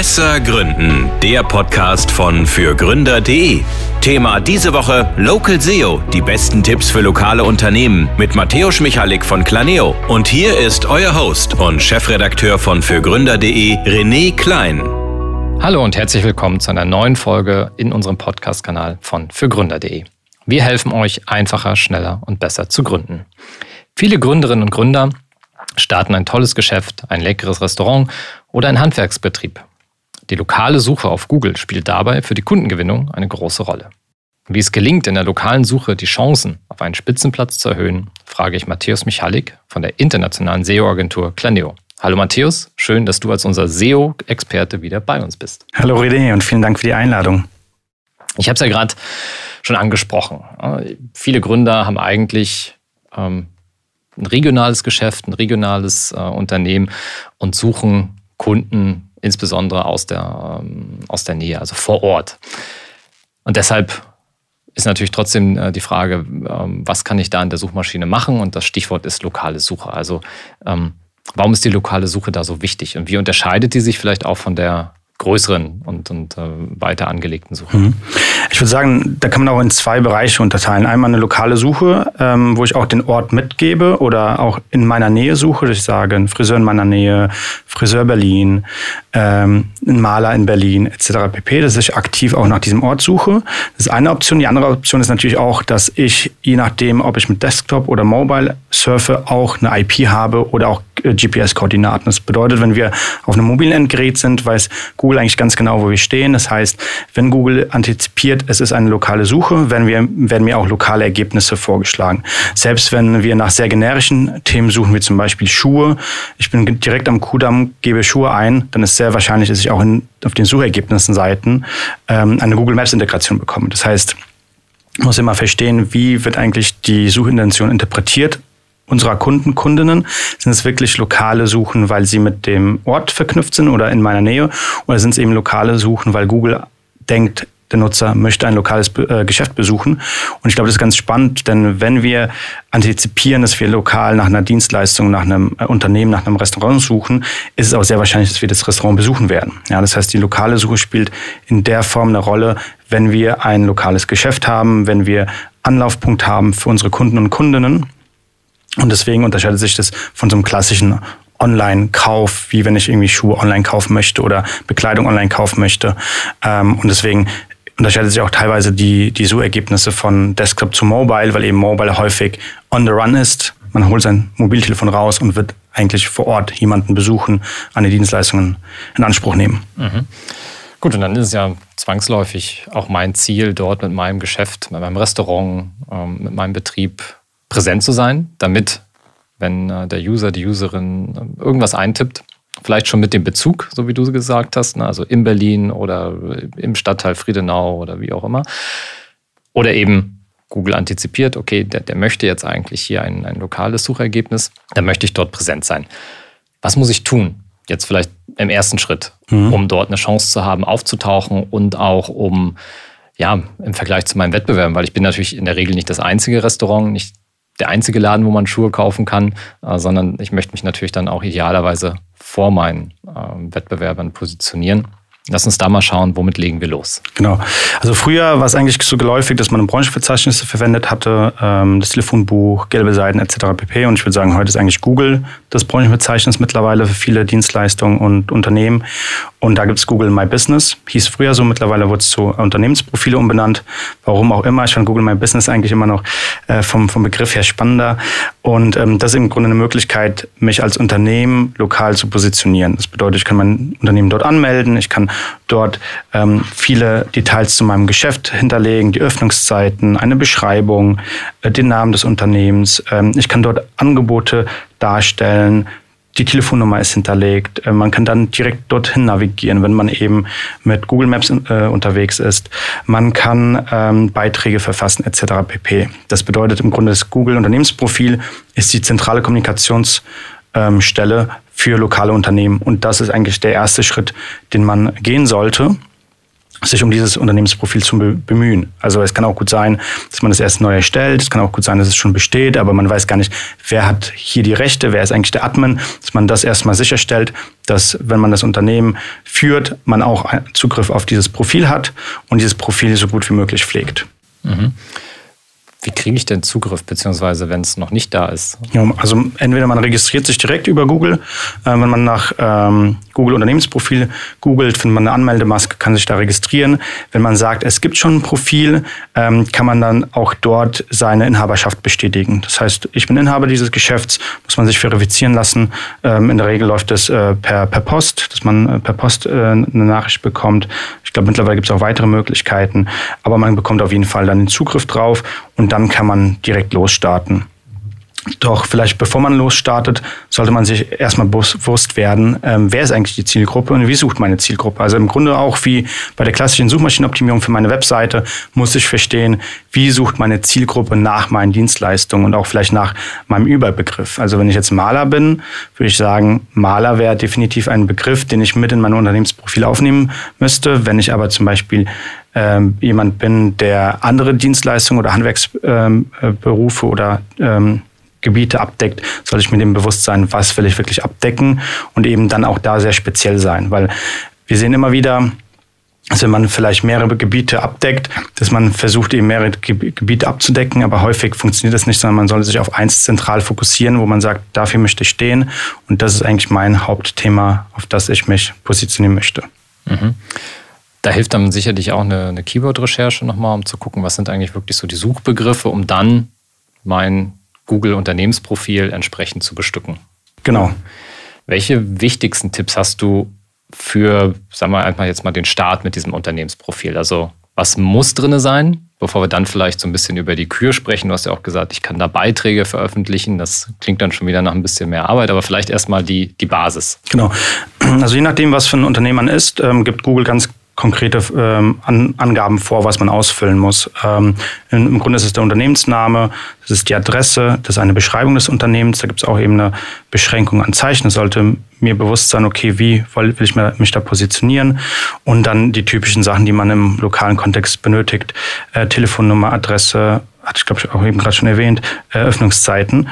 Besser Gründen, der Podcast von fürgründer.de. Thema diese Woche Local SEO, die besten Tipps für lokale Unternehmen mit Matthäus Michalik von Planeo. Und hier ist euer Host und Chefredakteur von fürgründer.de, René Klein. Hallo und herzlich willkommen zu einer neuen Folge in unserem Podcast-Kanal von fürgründer.de. Wir helfen euch einfacher, schneller und besser zu gründen. Viele Gründerinnen und Gründer starten ein tolles Geschäft, ein leckeres Restaurant oder ein Handwerksbetrieb. Die lokale Suche auf Google spielt dabei für die Kundengewinnung eine große Rolle. Wie es gelingt, in der lokalen Suche die Chancen auf einen Spitzenplatz zu erhöhen, frage ich Matthäus Michalik von der internationalen SEO-Agentur Claneo. Hallo Matthäus, schön, dass du als unser SEO-Experte wieder bei uns bist. Hallo René und vielen Dank für die Einladung. Ich habe es ja gerade schon angesprochen. Viele Gründer haben eigentlich ähm, ein regionales Geschäft, ein regionales äh, Unternehmen und suchen Kunden insbesondere aus der, ähm, aus der Nähe, also vor Ort. Und deshalb ist natürlich trotzdem äh, die Frage, ähm, was kann ich da in der Suchmaschine machen? Und das Stichwort ist lokale Suche. Also ähm, warum ist die lokale Suche da so wichtig? Und wie unterscheidet die sich vielleicht auch von der größeren und, und äh, weiter angelegten Suche? Mhm. Ich würde sagen, da kann man auch in zwei Bereiche unterteilen. Einmal eine lokale Suche, ähm, wo ich auch den Ort mitgebe oder auch in meiner Nähe suche. Ich sage, ein Friseur in meiner Nähe, Friseur Berlin, ähm, ein Maler in Berlin etc. pp. Dass ich aktiv auch nach diesem Ort suche. Das ist eine Option. Die andere Option ist natürlich auch, dass ich, je nachdem, ob ich mit Desktop oder Mobile surfe, auch eine IP habe oder auch GPS-Koordinaten. Das bedeutet, wenn wir auf einem mobilen Endgerät sind, weiß Google eigentlich ganz genau, wo wir stehen. Das heißt, wenn Google antizipiert, es ist eine lokale Suche, werden, wir, werden mir auch lokale Ergebnisse vorgeschlagen. Selbst wenn wir nach sehr generischen Themen suchen, wie zum Beispiel Schuhe, ich bin direkt am Kudamm, gebe Schuhe ein, dann ist sehr wahrscheinlich, dass ich auch in, auf den Suchergebnissen Seiten ähm, eine Google Maps Integration bekomme. Das heißt, muss immer verstehen, wie wird eigentlich die Suchintention interpretiert unserer Kunden, Kundinnen? Sind es wirklich lokale Suchen, weil sie mit dem Ort verknüpft sind oder in meiner Nähe? Oder sind es eben lokale Suchen, weil Google denkt, der Nutzer möchte ein lokales äh, Geschäft besuchen. Und ich glaube, das ist ganz spannend, denn wenn wir antizipieren, dass wir lokal nach einer Dienstleistung, nach einem äh, Unternehmen, nach einem Restaurant suchen, ist es auch sehr wahrscheinlich, dass wir das Restaurant besuchen werden. Ja, das heißt, die lokale Suche spielt in der Form eine Rolle, wenn wir ein lokales Geschäft haben, wenn wir Anlaufpunkt haben für unsere Kunden und Kundinnen. Und deswegen unterscheidet sich das von so einem klassischen Online-Kauf, wie wenn ich irgendwie Schuhe online kaufen möchte oder Bekleidung online kaufen möchte. Ähm, und deswegen unterscheidet sich auch teilweise die, die Suchergebnisse von Desktop zu Mobile, weil eben Mobile häufig on the run ist. Man holt sein Mobiltelefon raus und wird eigentlich vor Ort jemanden besuchen, eine Dienstleistungen in Anspruch nehmen. Mhm. Gut, und dann ist es ja zwangsläufig auch mein Ziel, dort mit meinem Geschäft, mit meinem Restaurant, ähm, mit meinem Betrieb präsent zu sein, damit, wenn äh, der User, die Userin äh, irgendwas eintippt, vielleicht schon mit dem Bezug, so wie du gesagt hast, ne, also in Berlin oder im Stadtteil Friedenau oder wie auch immer, oder eben Google antizipiert, okay, der, der möchte jetzt eigentlich hier ein, ein lokales Suchergebnis, dann möchte ich dort präsent sein. Was muss ich tun? Jetzt vielleicht im ersten Schritt, mhm. um dort eine Chance zu haben, aufzutauchen und auch um ja, im Vergleich zu meinen Wettbewerben, weil ich bin natürlich in der Regel nicht das einzige Restaurant, nicht der einzige Laden, wo man Schuhe kaufen kann, äh, sondern ich möchte mich natürlich dann auch idealerweise vor meinen äh, Wettbewerbern positionieren. Lass uns da mal schauen, womit legen wir los. Genau. Also früher war es eigentlich so geläufig, dass man Branchenverzeichnisse verwendet hatte, ähm, das Telefonbuch, gelbe Seiten etc. pp. Und ich würde sagen, heute ist eigentlich Google das Branchenverzeichnis mittlerweile für viele Dienstleistungen und Unternehmen. Und da gibt es Google My Business. Hieß früher so, mittlerweile wurde es zu Unternehmensprofile umbenannt. Warum auch immer. Ich fand Google My Business eigentlich immer noch äh, vom, vom Begriff her spannender. Und ähm, das ist im Grunde eine Möglichkeit, mich als Unternehmen lokal zu positionieren. Das bedeutet, ich kann mein Unternehmen dort anmelden, ich kann dort ähm, viele Details zu meinem Geschäft hinterlegen, die Öffnungszeiten, eine Beschreibung, äh, den Namen des Unternehmens. Ähm, ich kann dort Angebote darstellen, die Telefonnummer ist hinterlegt. Äh, man kann dann direkt dorthin navigieren, wenn man eben mit Google Maps äh, unterwegs ist. Man kann ähm, Beiträge verfassen etc. pp. Das bedeutet im Grunde, das Google Unternehmensprofil ist die zentrale Kommunikationsstelle ähm, für lokale Unternehmen. Und das ist eigentlich der erste Schritt, den man gehen sollte. sich um dieses Unternehmensprofil zu bemühen. Also es kann auch gut sein, dass man das erst neu erstellt. Es kann auch gut sein, dass es schon besteht, aber man weiß gar nicht, wer hat hier die Rechte, wer ist eigentlich der Admin, dass man das erstmal sicherstellt, dass wenn man das Unternehmen führt, man auch Zugriff auf dieses Profil hat und dieses Profil so gut wie möglich pflegt. Mhm. Wie kriege ich denn Zugriff, beziehungsweise wenn es noch nicht da ist? Ja, also entweder man registriert sich direkt über Google. Äh, wenn man nach ähm, Google Unternehmensprofil googelt, findet man eine Anmeldemaske, kann sich da registrieren. Wenn man sagt, es gibt schon ein Profil, ähm, kann man dann auch dort seine Inhaberschaft bestätigen. Das heißt, ich bin Inhaber dieses Geschäfts, muss man sich verifizieren lassen. Ähm, in der Regel läuft das äh, per, per Post, dass man äh, per Post äh, eine Nachricht bekommt. Ich glaube, mittlerweile gibt es auch weitere Möglichkeiten, aber man bekommt auf jeden Fall dann den Zugriff drauf und dann kann man direkt losstarten. Doch vielleicht bevor man losstartet, sollte man sich erstmal bewusst werden, ähm, wer ist eigentlich die Zielgruppe und wie sucht meine Zielgruppe. Also im Grunde auch wie bei der klassischen Suchmaschinenoptimierung für meine Webseite muss ich verstehen, wie sucht meine Zielgruppe nach meinen Dienstleistungen und auch vielleicht nach meinem Überbegriff. Also wenn ich jetzt Maler bin, würde ich sagen, Maler wäre definitiv ein Begriff, den ich mit in mein Unternehmensprofil aufnehmen müsste. Wenn ich aber zum Beispiel ähm, jemand bin, der andere Dienstleistungen oder Handwerksberufe ähm, oder ähm, Gebiete abdeckt, soll ich mir dem bewusst sein, was will ich wirklich abdecken und eben dann auch da sehr speziell sein. Weil wir sehen immer wieder, dass wenn man vielleicht mehrere Gebiete abdeckt, dass man versucht, eben mehrere Gebiete abzudecken, aber häufig funktioniert das nicht, sondern man sollte sich auf eins zentral fokussieren, wo man sagt, dafür möchte ich stehen und das ist eigentlich mein Hauptthema, auf das ich mich positionieren möchte. Mhm. Da hilft dann sicherlich auch eine, eine Keyword-Recherche nochmal, um zu gucken, was sind eigentlich wirklich so die Suchbegriffe, um dann mein Google-Unternehmensprofil entsprechend zu bestücken. Genau. Welche wichtigsten Tipps hast du für, sagen wir einfach jetzt mal den Start mit diesem Unternehmensprofil? Also was muss drin sein, bevor wir dann vielleicht so ein bisschen über die Kür sprechen? Du hast ja auch gesagt, ich kann da Beiträge veröffentlichen. Das klingt dann schon wieder nach ein bisschen mehr Arbeit, aber vielleicht erstmal die, die Basis. Genau. Also je nachdem, was für ein Unternehmen man ist, ähm, gibt Google ganz konkrete ähm, An Angaben vor, was man ausfüllen muss. Ähm, Im Grunde ist es der Unternehmensname, das ist die Adresse, das ist eine Beschreibung des Unternehmens, da gibt es auch eben eine Beschränkung an Zeichen. Es sollte mir bewusst sein, okay, wie will ich mich da positionieren und dann die typischen Sachen, die man im lokalen Kontext benötigt, äh, Telefonnummer, Adresse, hatte ich glaube ich auch eben gerade schon erwähnt, Eröffnungszeiten.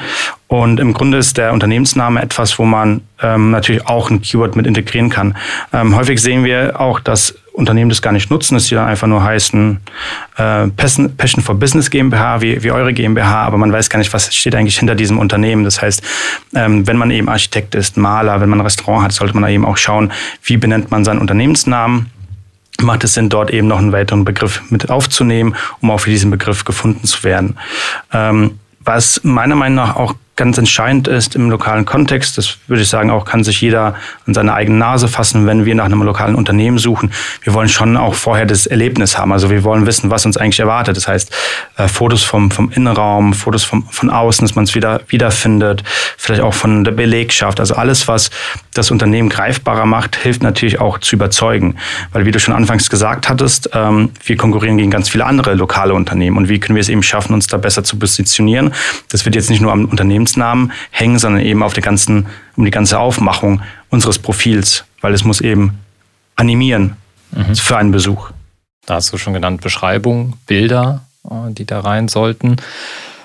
Und im Grunde ist der Unternehmensname etwas, wo man ähm, natürlich auch ein Keyword mit integrieren kann. Ähm, häufig sehen wir auch, dass Unternehmen das gar nicht nutzen, dass die dann einfach nur heißen äh, Passion for Business GmbH, wie, wie eure GmbH, aber man weiß gar nicht, was steht eigentlich hinter diesem Unternehmen. Das heißt, ähm, wenn man eben Architekt ist, Maler, wenn man ein Restaurant hat, sollte man eben auch schauen, wie benennt man seinen Unternehmensnamen macht es Sinn, dort eben noch einen weiteren Begriff mit aufzunehmen, um auch für diesen Begriff gefunden zu werden. Ähm, was meiner Meinung nach auch ganz entscheidend ist im lokalen Kontext. Das würde ich sagen, auch kann sich jeder an seine eigene Nase fassen, wenn wir nach einem lokalen Unternehmen suchen. Wir wollen schon auch vorher das Erlebnis haben. Also wir wollen wissen, was uns eigentlich erwartet. Das heißt, äh, Fotos vom, vom Innenraum, Fotos vom, von außen, dass man es wieder wiederfindet, vielleicht auch von der Belegschaft. Also alles, was das Unternehmen greifbarer macht, hilft natürlich auch zu überzeugen. Weil wie du schon anfangs gesagt hattest, ähm, wir konkurrieren gegen ganz viele andere lokale Unternehmen. Und wie können wir es eben schaffen, uns da besser zu positionieren? Das wird jetzt nicht nur am Unternehmen Unternehmensnamen hängen, sondern eben auf der ganzen, um die ganze Aufmachung unseres Profils, weil es muss eben animieren mhm. für einen Besuch. Da hast du schon genannt Beschreibung, Bilder, äh, die da rein sollten.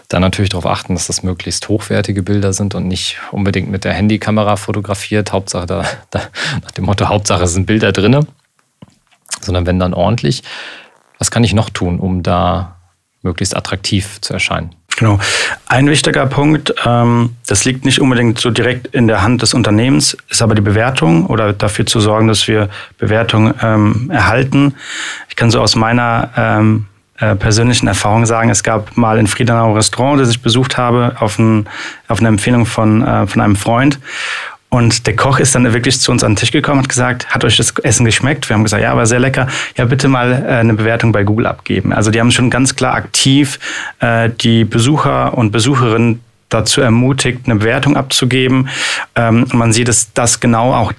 Dann natürlich darauf achten, dass das möglichst hochwertige Bilder sind und nicht unbedingt mit der Handykamera fotografiert. Hauptsache da, da nach dem Motto Hauptsache sind Bilder drinne, sondern wenn dann ordentlich. Was kann ich noch tun, um da möglichst attraktiv zu erscheinen? Genau. Ein wichtiger Punkt, ähm, das liegt nicht unbedingt so direkt in der Hand des Unternehmens, ist aber die Bewertung oder dafür zu sorgen, dass wir Bewertung ähm, erhalten. Ich kann so aus meiner ähm, äh, persönlichen Erfahrung sagen, es gab mal in Friedenau Restaurant, das ich besucht habe, auf, ein, auf eine Empfehlung von, äh, von einem Freund. Und der Koch ist dann wirklich zu uns an den Tisch gekommen und hat gesagt, hat euch das Essen geschmeckt? Wir haben gesagt, ja, war sehr lecker. Ja, bitte mal äh, eine Bewertung bei Google abgeben. Also die haben schon ganz klar aktiv äh, die Besucher und Besucherinnen dazu ermutigt, eine Bewertung abzugeben. Ähm, und man sieht, dass das genau auch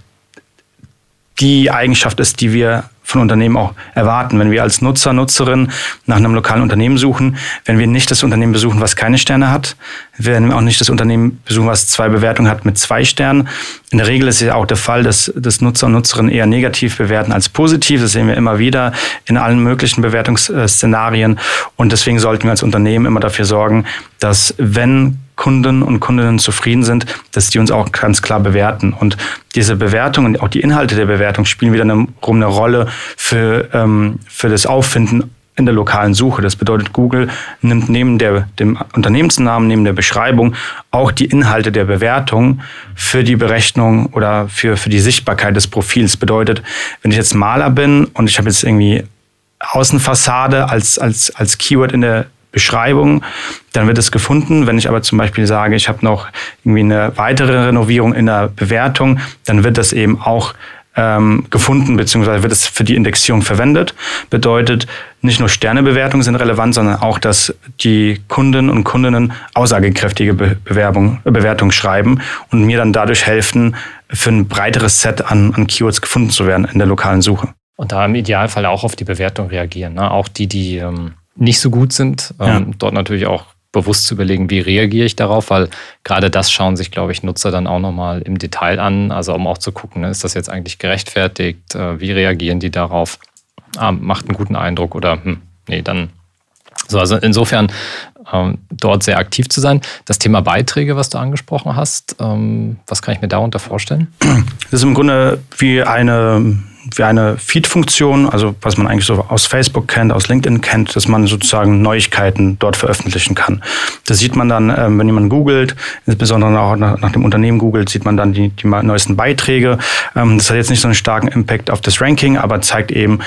die Eigenschaft ist, die wir von Unternehmen auch erwarten. Wenn wir als Nutzer, Nutzerin nach einem lokalen Unternehmen suchen, wenn wir nicht das Unternehmen besuchen, was keine Sterne hat, werden wir auch nicht das Unternehmen besuchen, was zwei Bewertungen hat mit zwei Sternen. In der Regel ist es ja auch der Fall, dass, dass Nutzer und Nutzerinnen eher negativ bewerten als positiv. Das sehen wir immer wieder in allen möglichen Bewertungsszenarien. Und deswegen sollten wir als Unternehmen immer dafür sorgen, dass wenn Kunden und Kundinnen zufrieden sind, dass die uns auch ganz klar bewerten. Und diese Bewertung und auch die Inhalte der Bewertung spielen wieder eine, eine Rolle für, ähm, für das Auffinden in der lokalen Suche. Das bedeutet, Google nimmt neben der, dem Unternehmensnamen, neben der Beschreibung auch die Inhalte der Bewertung für die Berechnung oder für, für die Sichtbarkeit des Profils. Bedeutet, wenn ich jetzt Maler bin und ich habe jetzt irgendwie Außenfassade als, als, als Keyword in der Beschreibung, dann wird es gefunden. Wenn ich aber zum Beispiel sage, ich habe noch irgendwie eine weitere Renovierung in der Bewertung, dann wird das eben auch ähm, gefunden, beziehungsweise wird es für die Indexierung verwendet. Bedeutet, nicht nur Sternebewertungen sind relevant, sondern auch, dass die Kunden und Kundinnen aussagekräftige Be Bewerbung, Bewertungen schreiben und mir dann dadurch helfen, für ein breiteres Set an, an Keywords gefunden zu werden in der lokalen Suche. Und da im Idealfall auch auf die Bewertung reagieren. Ne? Auch die, die ähm nicht so gut sind. Ja. Ähm, dort natürlich auch bewusst zu überlegen, wie reagiere ich darauf, weil gerade das schauen sich, glaube ich, Nutzer dann auch nochmal im Detail an, also um auch zu gucken, ne, ist das jetzt eigentlich gerechtfertigt, äh, wie reagieren die darauf, ah, macht einen guten Eindruck oder hm, nee, dann so, also insofern ähm, dort sehr aktiv zu sein. Das Thema Beiträge, was du angesprochen hast, ähm, was kann ich mir darunter vorstellen? Das ist im Grunde wie eine wie eine Feed-Funktion, also was man eigentlich so aus Facebook kennt, aus LinkedIn kennt, dass man sozusagen Neuigkeiten dort veröffentlichen kann. Das sieht man dann, ähm, wenn jemand googelt, insbesondere auch nach, nach dem Unternehmen googelt, sieht man dann die, die neuesten Beiträge. Ähm, das hat jetzt nicht so einen starken Impact auf das Ranking, aber zeigt eben,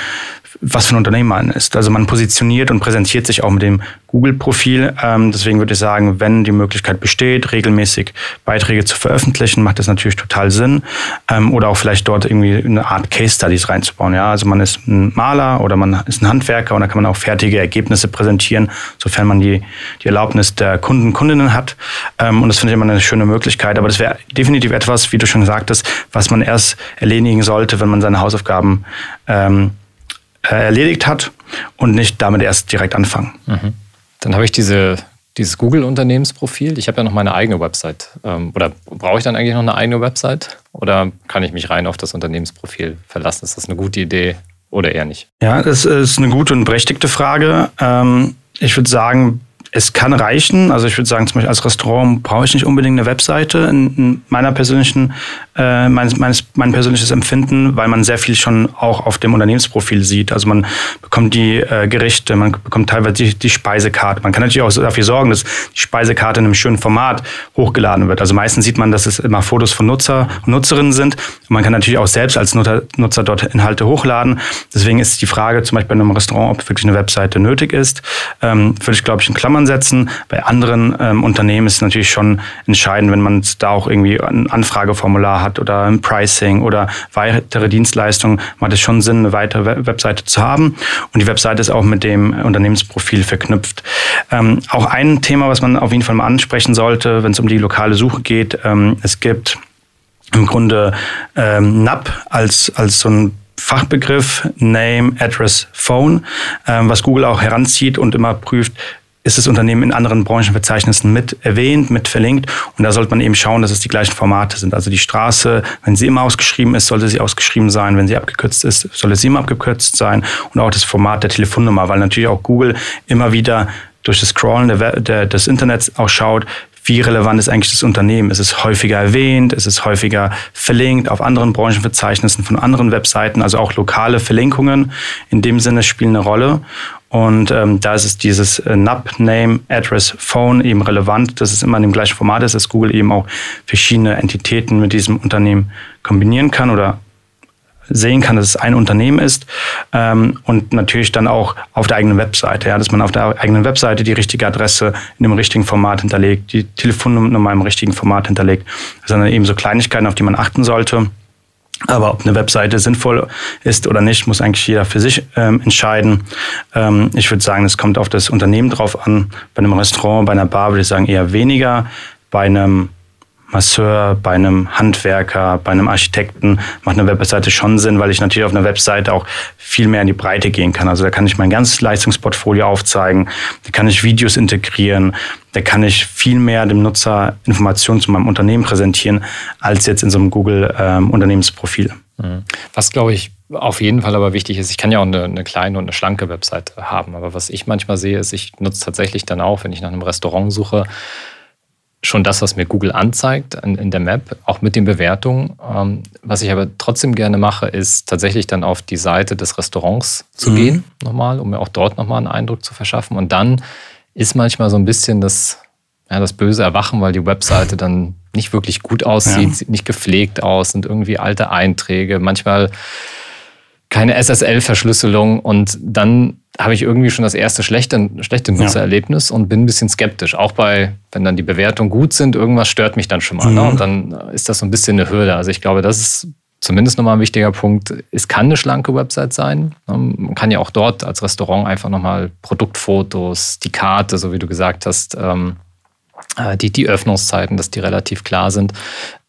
was für ein Unternehmen man ist. Also man positioniert und präsentiert sich auch mit dem Google-Profil. Ähm, deswegen würde ich sagen, wenn die Möglichkeit besteht, regelmäßig Beiträge zu veröffentlichen, macht das natürlich total Sinn. Ähm, oder auch vielleicht dort irgendwie eine Art Case Studies reinzubauen. Ja, also man ist ein Maler oder man ist ein Handwerker und da kann man auch fertige Ergebnisse präsentieren, sofern man die, die Erlaubnis der Kunden, Kundinnen hat. Ähm, und das finde ich immer eine schöne Möglichkeit. Aber das wäre definitiv etwas, wie du schon sagtest, was man erst erledigen sollte, wenn man seine Hausaufgaben ähm, äh, erledigt hat und nicht damit erst direkt anfangen. Mhm. Dann habe ich diese, dieses Google-Unternehmensprofil. Ich habe ja noch meine eigene Website. Ähm, oder brauche ich dann eigentlich noch eine eigene Website? Oder kann ich mich rein auf das Unternehmensprofil verlassen? Ist das eine gute Idee oder eher nicht? Ja, das ist eine gute und berechtigte Frage. Ähm, ich würde sagen, es kann reichen. Also ich würde sagen, zum Beispiel als Restaurant brauche ich nicht unbedingt eine Webseite in, meiner persönlichen, äh, meines, meines, mein persönliches Empfinden, weil man sehr viel schon auch auf dem Unternehmensprofil sieht. Also man bekommt die äh, Gerichte, man bekommt teilweise die, die Speisekarte. Man kann natürlich auch dafür sorgen, dass die Speisekarte in einem schönen Format hochgeladen wird. Also meistens sieht man, dass es immer Fotos von Nutzer und Nutzerinnen sind. Und man kann natürlich auch selbst als Nutzer, Nutzer dort Inhalte hochladen. Deswegen ist die Frage zum Beispiel bei einem Restaurant, ob wirklich eine Webseite nötig ist. Ähm, würde ich, glaube ich, in Klammern setzen. Bei anderen ähm, Unternehmen ist es natürlich schon entscheidend, wenn man da auch irgendwie ein Anfrageformular hat oder ein Pricing oder weitere Dienstleistungen, macht es schon Sinn, eine weitere Webseite zu haben. Und die Webseite ist auch mit dem Unternehmensprofil verknüpft. Ähm, auch ein Thema, was man auf jeden Fall mal ansprechen sollte, wenn es um die lokale Suche geht. Ähm, es gibt im Grunde ähm, NAP als, als so ein Fachbegriff Name, Address, Phone, ähm, was Google auch heranzieht und immer prüft, ist das Unternehmen in anderen Branchenverzeichnissen mit erwähnt, mit verlinkt. Und da sollte man eben schauen, dass es die gleichen Formate sind. Also die Straße, wenn sie immer ausgeschrieben ist, sollte sie ausgeschrieben sein. Wenn sie abgekürzt ist, sollte sie immer abgekürzt sein. Und auch das Format der Telefonnummer, weil natürlich auch Google immer wieder durch das Scrollen der, der, des Internets auch schaut, wie relevant ist eigentlich das Unternehmen? Ist es häufiger erwähnt? Ist es häufiger verlinkt auf anderen Branchenverzeichnissen von anderen Webseiten? Also auch lokale Verlinkungen in dem Sinne spielen eine Rolle. Und ähm, da ist es dieses äh, NAP, Name, Address, Phone eben relevant, dass es immer in dem gleichen Format. Ist, dass Google eben auch verschiedene Entitäten mit diesem Unternehmen kombinieren kann oder sehen kann, dass es ein Unternehmen ist. Ähm, und natürlich dann auch auf der eigenen Webseite, ja, dass man auf der eigenen Webseite die richtige Adresse in dem richtigen Format hinterlegt, die Telefonnummer im richtigen Format hinterlegt, sondern eben so Kleinigkeiten, auf die man achten sollte. Aber ob eine Webseite sinnvoll ist oder nicht, muss eigentlich jeder für sich ähm, entscheiden. Ähm, ich würde sagen, es kommt auf das Unternehmen drauf an. Bei einem Restaurant, bei einer Bar würde ich sagen eher weniger. Bei einem Masseur, bei einem Handwerker, bei einem Architekten macht eine Webseite schon Sinn, weil ich natürlich auf einer Webseite auch viel mehr in die Breite gehen kann. Also da kann ich mein ganzes Leistungsportfolio aufzeigen, da kann ich Videos integrieren, da kann ich viel mehr dem Nutzer Informationen zu meinem Unternehmen präsentieren, als jetzt in so einem Google ähm. Mhm. Was glaube ich auf jeden Fall aber wichtig ist, ich kann ja auch eine, eine, kleine und eine schlanke Webseite haben, aber was ich manchmal sehe, ist, ich nutze tatsächlich dann auch, wenn ich nach einem Restaurant suche, schon das, was mir Google anzeigt in, in der Map, auch mit den Bewertungen. Ähm, was ich aber trotzdem gerne mache, ist tatsächlich dann auf die Seite des Restaurants zu mhm. gehen, nochmal, um mir auch dort nochmal einen Eindruck zu verschaffen. Und dann ist manchmal so ein bisschen das, ja, das böse Erwachen, weil die Webseite dann nicht wirklich gut aussieht, ja. sieht nicht gepflegt aus, sind irgendwie alte Einträge, manchmal keine SSL-Verschlüsselung und dann habe ich irgendwie schon das erste schlechte, schlechte Nutzererlebnis ja. und bin ein bisschen skeptisch. Auch bei, wenn dann die Bewertungen gut sind, irgendwas stört mich dann schon mal. Ne? Mhm. Ne? Und dann ist das so ein bisschen eine Hürde. Also ich glaube, das ist zumindest nochmal ein wichtiger Punkt. Es kann eine schlanke Website sein. Ne? Man kann ja auch dort als Restaurant einfach nochmal Produktfotos, die Karte, so wie du gesagt hast, ähm, äh, die, die Öffnungszeiten, dass die relativ klar sind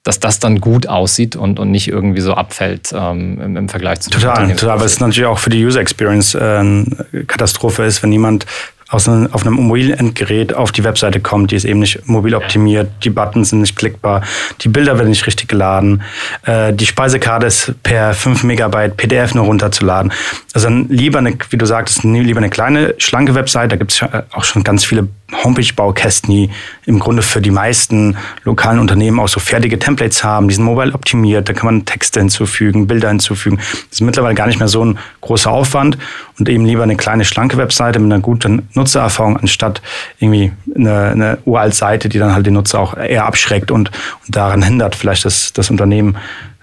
dass das dann gut aussieht und, und nicht irgendwie so abfällt ähm, im, im, Vergleich zu Total, total, weil es natürlich auch für die User Experience äh, eine Katastrophe ist, wenn jemand aus einem, auf einem mobilen Endgerät auf die Webseite kommt, die ist eben nicht mobil optimiert, die Buttons sind nicht klickbar, die Bilder werden nicht richtig geladen, äh, die Speisekarte ist per 5 Megabyte PDF nur runterzuladen. Also dann lieber eine, wie du sagtest, lieber eine kleine, schlanke Webseite, da gibt es auch schon ganz viele Homepage-Baukästen, die im Grunde für die meisten lokalen Unternehmen auch so fertige Templates haben, die sind mobile optimiert, da kann man Texte hinzufügen, Bilder hinzufügen. Das ist mittlerweile gar nicht mehr so ein großer Aufwand und eben lieber eine kleine, schlanke Webseite mit einer guten Nutzererfahrung, anstatt irgendwie eine, eine uralt Seite, die dann halt den Nutzer auch eher abschreckt und, und daran hindert, vielleicht das, das Unternehmen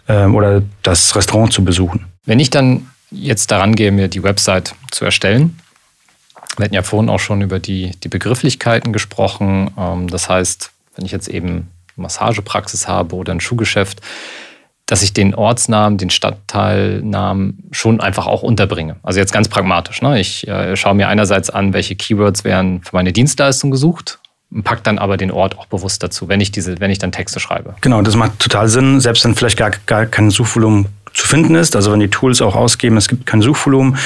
ähm, oder das Restaurant zu besuchen. Wenn ich dann jetzt daran gehe, mir die Website zu erstellen, wir hatten ja vorhin auch schon über die, die Begrifflichkeiten gesprochen. Ähm, das heißt, wenn ich jetzt eben eine Massagepraxis habe oder ein Schuhgeschäft, dass ich den Ortsnamen, den Stadtteilnamen schon einfach auch unterbringe. Also jetzt ganz pragmatisch. Ne? Ich äh, schaue mir einerseits an, welche Keywords werden für meine Dienstleistung gesucht und pack dann aber den Ort auch bewusst dazu, wenn ich diese, wenn ich dann Texte schreibe. Genau, das macht total Sinn, selbst wenn vielleicht gar, gar kein Suchvolumen zu finden ist. Also wenn die Tools auch ausgeben, es gibt kein Suchvolumen.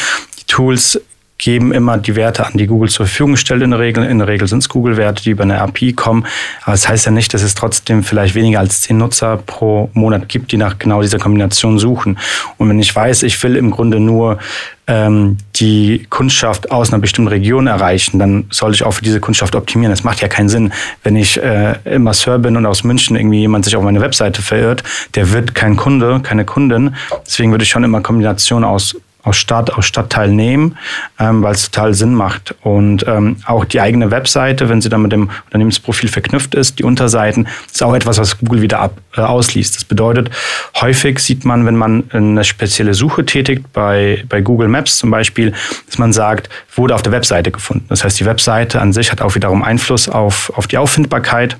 Die Tools geben immer die Werte an, die Google zur Verfügung stellt in der Regel. In der Regel sind es Google-Werte, die über eine API kommen. Aber das heißt ja nicht, dass es trotzdem vielleicht weniger als zehn Nutzer pro Monat gibt, die nach genau dieser Kombination suchen. Und wenn ich weiß, ich will im Grunde nur ähm, die Kundschaft aus einer bestimmten Region erreichen, dann sollte ich auch für diese Kundschaft optimieren. Es macht ja keinen Sinn, wenn ich äh, im Masseur bin und aus München irgendwie jemand sich auf meine Webseite verirrt, der wird kein Kunde, keine Kundin. Deswegen würde ich schon immer Kombination aus aus Stadt, aus Stadtteil nehmen, ähm, weil es total Sinn macht. Und ähm, auch die eigene Webseite, wenn sie dann mit dem Unternehmensprofil verknüpft ist, die Unterseiten, ist auch etwas, was Google wieder ab, äh, ausliest. Das bedeutet, häufig sieht man, wenn man eine spezielle Suche tätigt, bei, bei Google Maps zum Beispiel, dass man sagt, wurde auf der Webseite gefunden. Das heißt, die Webseite an sich hat auch wiederum Einfluss auf, auf die Auffindbarkeit.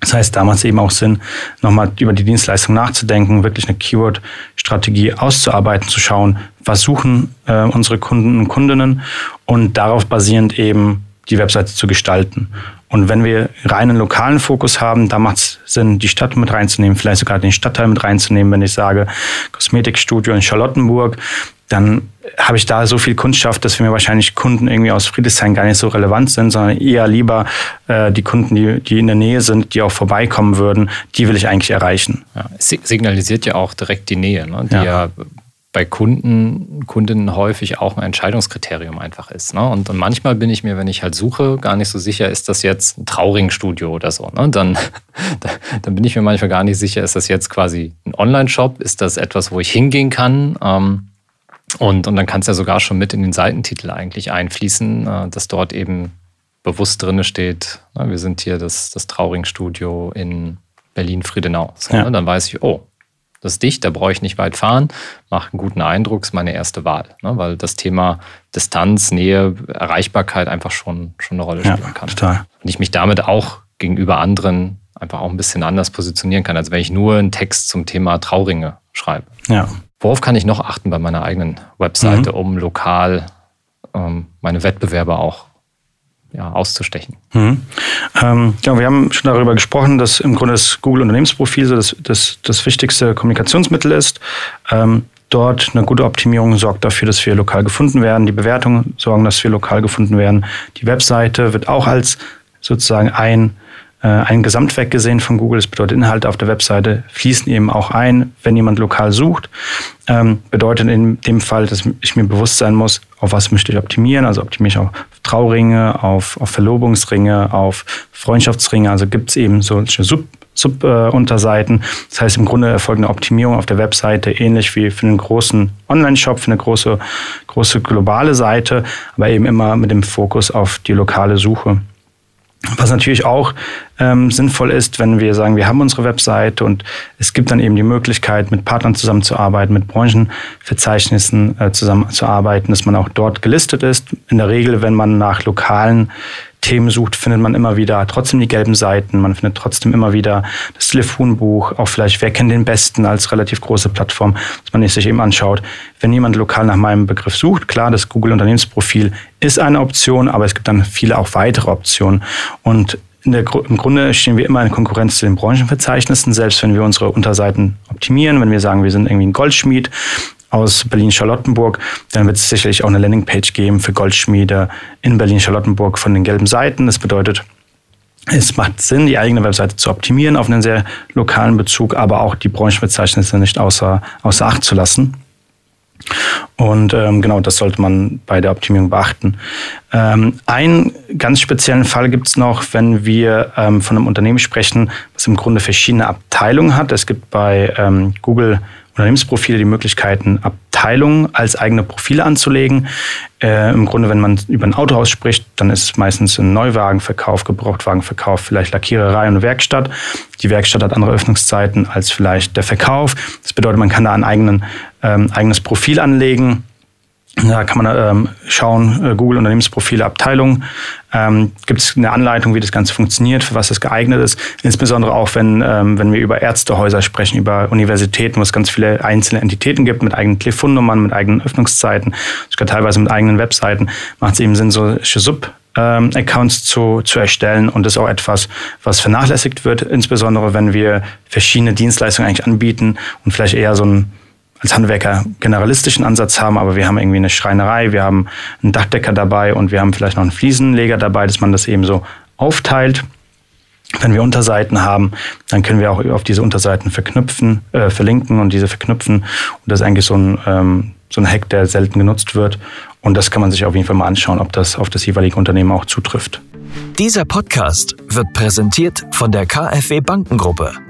Das heißt, da macht es eben auch Sinn, nochmal über die Dienstleistung nachzudenken, wirklich eine Keyword-Strategie auszuarbeiten, zu schauen, was suchen äh, unsere Kunden und Kundinnen und darauf basierend eben die Webseite zu gestalten. Und wenn wir reinen lokalen Fokus haben, da macht es Sinn, die Stadt mit reinzunehmen, vielleicht sogar den Stadtteil mit reinzunehmen. Wenn ich sage, Kosmetikstudio in Charlottenburg, dann habe ich da so viel Kundschaft, dass für mir wahrscheinlich Kunden irgendwie aus Friedrichshain gar nicht so relevant sind, sondern eher lieber äh, die Kunden, die, die in der Nähe sind, die auch vorbeikommen würden, die will ich eigentlich erreichen. Ja, es signalisiert ja auch direkt die Nähe, ne? die ja. ja bei Kunden, Kundinnen häufig auch ein Entscheidungskriterium einfach ist. Ne? Und, und, manchmal bin ich mir, wenn ich halt suche, gar nicht so sicher, ist das jetzt ein Trauring-Studio oder so. Ne? Dann, dann bin ich mir manchmal gar nicht sicher, ist das jetzt quasi ein Online-Shop? Ist das etwas, wo ich hingehen kann? Ähm, und, und dann kann es ja sogar schon mit in den Seitentitel eigentlich einfließen, äh, dass dort eben bewusst drinne steht, ne? wir sind hier das, das Trauring-Studio in Berlin-Friedenau. So, ja. ne? Dann weiß ich, oh, das ist dicht, da brauche ich nicht weit fahren, macht einen guten Eindruck, ist meine erste Wahl. Ne? Weil das Thema Distanz, Nähe, Erreichbarkeit einfach schon, schon eine Rolle spielen ja, kann. Total. Und ich mich damit auch gegenüber anderen einfach auch ein bisschen anders positionieren kann, als wenn ich nur einen Text zum Thema Trauringe schreibe. Ja. Worauf kann ich noch achten bei meiner eigenen Webseite, mhm. um lokal ähm, meine Wettbewerber auch ja, auszustechen. Mhm. Ähm, ja, wir haben schon darüber gesprochen, dass im Grunde das Google-Unternehmensprofil so das, das, das wichtigste Kommunikationsmittel ist. Ähm, dort eine gute Optimierung sorgt dafür, dass wir lokal gefunden werden. Die Bewertungen sorgen, dass wir lokal gefunden werden. Die Webseite wird auch als sozusagen ein äh, ein Gesamtwerk gesehen von Google. Das bedeutet, Inhalte auf der Webseite fließen eben auch ein, wenn jemand lokal sucht. Ähm, bedeutet in dem Fall, dass ich mir bewusst sein muss, auf was möchte ich optimieren. Also optimiere ich auf Trauringe, auf, auf Verlobungsringe, auf Freundschaftsringe. Also gibt es eben solche Sub Sub-Unterseiten. Äh, das heißt, im Grunde erfolgt eine Optimierung auf der Webseite, ähnlich wie für einen großen Online-Shop, für eine große, große globale Seite, aber eben immer mit dem Fokus auf die lokale Suche. Was natürlich auch ähm, sinnvoll ist, wenn wir sagen, wir haben unsere Webseite und es gibt dann eben die Möglichkeit, mit Partnern zusammenzuarbeiten, mit Branchenverzeichnissen äh, zusammenzuarbeiten, dass man auch dort gelistet ist. In der Regel, wenn man nach lokalen Themen sucht, findet man immer wieder trotzdem die gelben Seiten, man findet trotzdem immer wieder das Telefonbuch, auch vielleicht Wer kennt den Besten als relativ große Plattform, dass man sich eben anschaut. Wenn jemand lokal nach meinem Begriff sucht, klar, das Google Unternehmensprofil ist eine Option, aber es gibt dann viele auch weitere Optionen. Und der, im Grunde stehen wir immer in Konkurrenz zu den Branchenverzeichnissen, selbst wenn wir unsere Unterseiten optimieren, wenn wir sagen, wir sind irgendwie ein Goldschmied, aus Berlin-Charlottenburg, dann wird es sicherlich auch eine Landingpage geben für Goldschmiede in Berlin-Charlottenburg von den gelben Seiten. Das bedeutet, es macht Sinn, die eigene Webseite zu optimieren auf einen sehr lokalen Bezug, aber auch die Branchenbezeichnisse nicht außer, außer Acht zu lassen. Und ähm, genau, das sollte man bei der Optimierung beachten. Ähm, einen ganz speziellen Fall gibt es noch, wenn wir ähm, von einem Unternehmen sprechen, was im Grunde verschiedene Abteilungen hat. Es gibt bei ähm, Google Unternehmensprofile die Möglichkeiten, Abteilungen als eigene Profile anzulegen. Äh, Im Grunde, wenn man über ein Autohaus spricht, dann ist es meistens ein Neuwagenverkauf, Gebrauchtwagenverkauf, vielleicht Lackiererei und Werkstatt. Die Werkstatt hat andere Öffnungszeiten als vielleicht der Verkauf. Das bedeutet, man kann da ein eigenen, ähm, eigenes Profil anlegen da kann man ähm, schauen, äh, Google Unternehmensprofile, Abteilung. Ähm, Gibt es eine Anleitung, wie das Ganze funktioniert, für was das geeignet ist? Insbesondere auch, wenn, ähm, wenn wir über Ärztehäuser sprechen, über Universitäten, wo es ganz viele einzelne Entitäten gibt mit eigenen Telefonnummern, mit eigenen Öffnungszeiten, sogar teilweise mit eigenen Webseiten, macht es eben Sinn, solche Sub- ähm, Accounts zu, zu erstellen und das ist auch etwas, was vernachlässigt wird, insbesondere wenn wir verschiedene Dienstleistungen eigentlich anbieten und vielleicht eher so ein als Handwerker generalistischen Ansatz haben, aber wir haben irgendwie eine Schreinerei, wir haben einen Dachdecker dabei und wir haben vielleicht noch einen Fliesenleger dabei, dass man das eben so aufteilt. Wenn wir Unterseiten haben, dann können wir auch auf diese Unterseiten verknüpfen, äh, verlinken und diese verknüpfen. Und das ist eigentlich so ein, ähm, so ein Hack, der selten genutzt wird. Und das kann man sich auf jeden Fall mal anschauen, ob das auf das jeweilige Unternehmen auch zutrifft. Dieser Podcast wird präsentiert von der KfW Bankengruppe.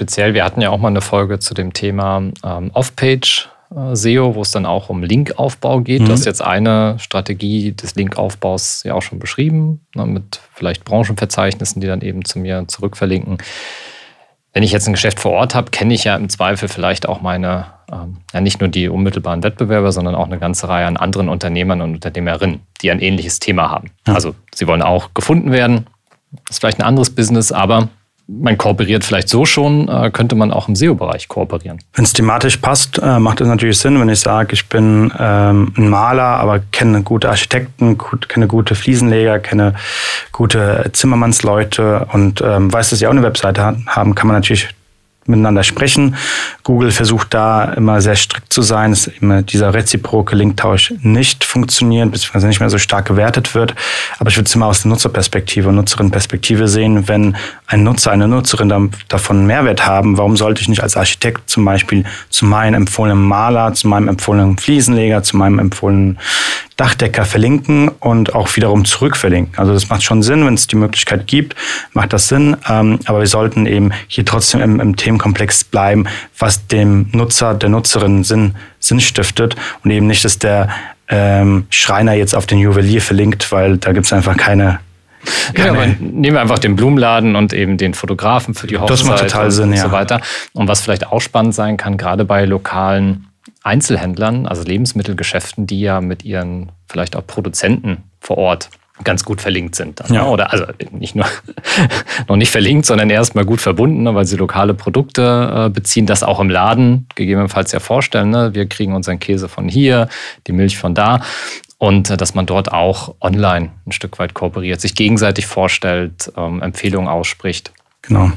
speziell, wir hatten ja auch mal eine Folge zu dem Thema ähm, Off-Page äh, SEO, wo es dann auch um Linkaufbau geht. Mhm. Du hast jetzt eine Strategie des Linkaufbaus ja auch schon beschrieben, ne, mit vielleicht Branchenverzeichnissen, die dann eben zu mir zurückverlinken. Wenn ich jetzt ein Geschäft vor Ort habe, kenne ich ja im Zweifel vielleicht auch meine, ähm, ja nicht nur die unmittelbaren Wettbewerber, sondern auch eine ganze Reihe an anderen Unternehmern und Unternehmerinnen, die ein ähnliches Thema haben. Ja. Also sie wollen auch gefunden werden. Das ist vielleicht ein anderes Business, aber man kooperiert vielleicht so schon, äh, könnte man auch im SEO-Bereich kooperieren. Wenn es thematisch passt, äh, macht es natürlich Sinn, wenn ich sage, ich bin ähm, ein Maler, aber kenne gute Architekten, gut, kenne gute Fliesenleger, kenne gute Zimmermannsleute und ähm, weiß, dass sie auch eine Webseite haben, kann man natürlich miteinander sprechen. Google versucht da immer sehr strikt zu sein, dass immer dieser reziproke Linktausch nicht funktioniert, beziehungsweise nicht mehr so stark gewertet wird. Aber ich würde es immer aus der Nutzerperspektive und Nutzerinnenperspektive sehen, wenn ein Nutzer, eine Nutzerin davon Mehrwert haben, warum sollte ich nicht als Architekt zum Beispiel zu meinem empfohlenen Maler, zu meinem empfohlenen Fliesenleger, zu meinem empfohlenen Dachdecker verlinken und auch wiederum zurückverlinken. Also das macht schon Sinn, wenn es die Möglichkeit gibt, macht das Sinn. Ähm, aber wir sollten eben hier trotzdem im, im Themenkomplex bleiben, was dem Nutzer, der Nutzerin Sinn, Sinn stiftet und eben nicht, dass der ähm, Schreiner jetzt auf den Juwelier verlinkt, weil da gibt es einfach keine Ja, aber nehmen wir einfach den Blumenladen und eben den Fotografen für die Hochzeit das macht total Sinn, und ja. so weiter. Und was vielleicht auch spannend sein kann, gerade bei lokalen Einzelhändlern, also Lebensmittelgeschäften, die ja mit ihren vielleicht auch Produzenten vor Ort ganz gut verlinkt sind. Dann, Ja. ne? Oder also nicht nur noch nicht verlinkt, sondern erstmal gut verbunden, ne? weil sie lokale Produkte äh, beziehen, das auch im Laden gegebenenfalls ja vorstellen. Ne? Wir kriegen unseren Käse von hier, die Milch von da. Und äh, dass man dort auch online ein Stück weit kooperiert, sich gegenseitig vorstellt, ähm, Empfehlungen ausspricht. Genau.